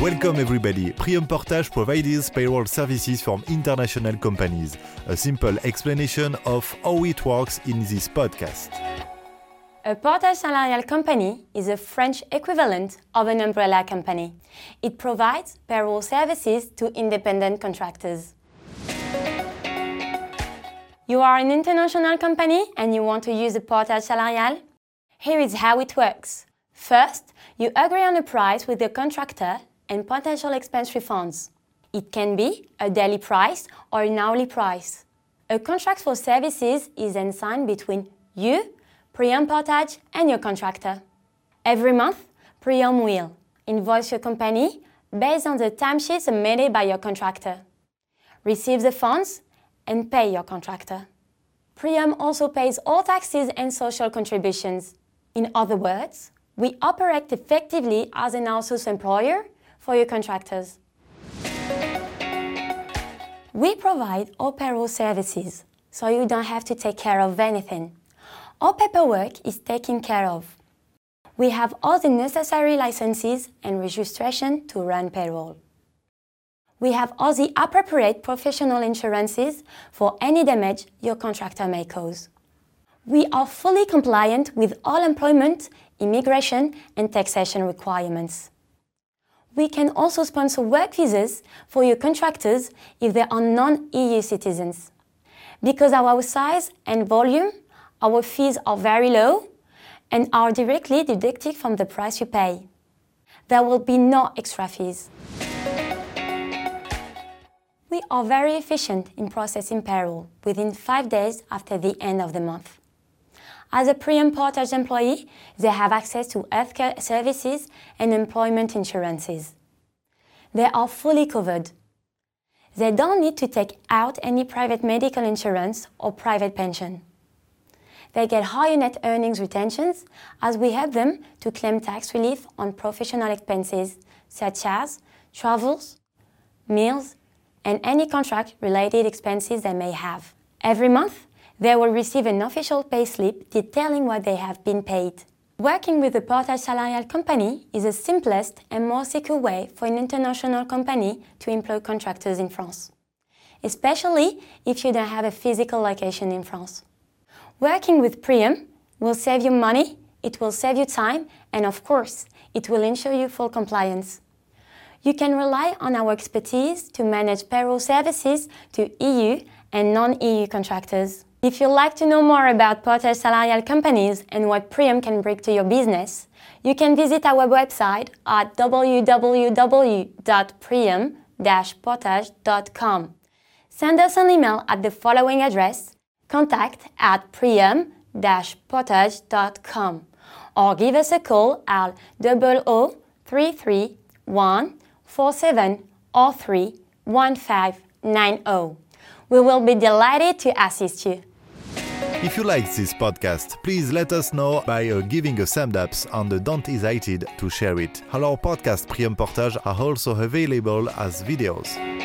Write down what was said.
Welcome everybody. Prium Portage provides payroll services from international companies. A simple explanation of how it works in this podcast. A portage salarial company is a French equivalent of an umbrella company. It provides payroll services to independent contractors. You are an international company and you want to use a portage salarial? Here is how it works. First, you agree on a price with the contractor and potential expense refunds. It can be a daily price or an hourly price. A contract for services is then signed between you, Prium Portage, and your contractor. Every month, Prium will invoice your company based on the timesheets submitted by your contractor, receive the funds, and pay your contractor. Prium also pays all taxes and social contributions. In other words, we operate effectively as an outsourced employer for your contractors. We provide all payroll services, so you don't have to take care of anything. All paperwork is taken care of. We have all the necessary licenses and registration to run payroll. We have all the appropriate professional insurances for any damage your contractor may cause. We are fully compliant with all employment, immigration, and taxation requirements. We can also sponsor work visas for your contractors if they are non EU citizens. Because of our size and volume, our fees are very low and are directly deducted from the price you pay. There will be no extra fees. We are very efficient in processing payroll within five days after the end of the month. As a Prium Portage employee, they have access to healthcare services and employment insurances. They are fully covered. They don't need to take out any private medical insurance or private pension. They get higher net earnings retentions as we help them to claim tax relief on professional expenses such as travels, meals, and any contract related expenses they may have. Every month, they will receive an official payslip detailing what they have been paid. Working with a portage salarial company is the simplest and more secure way for an international company to employ contractors in France, especially if you don't have a physical location in France. Working with Prium will save you money, it will save you time, and of course, it will ensure you full compliance. You can rely on our expertise to manage payroll services to EU and non EU contractors. If you'd like to know more about portage salarial companies and what Prium can bring to your business, you can visit our website at www.prium-portage.com. Send us an email at the following address contact at prium-portage.com or give us a call at 0033 47 03 1590. We will be delighted to assist you. If you liked this podcast, please let us know by uh, giving a thumbs up on the don't hesitate to share it. Our podcast Prium Portage are also available as videos.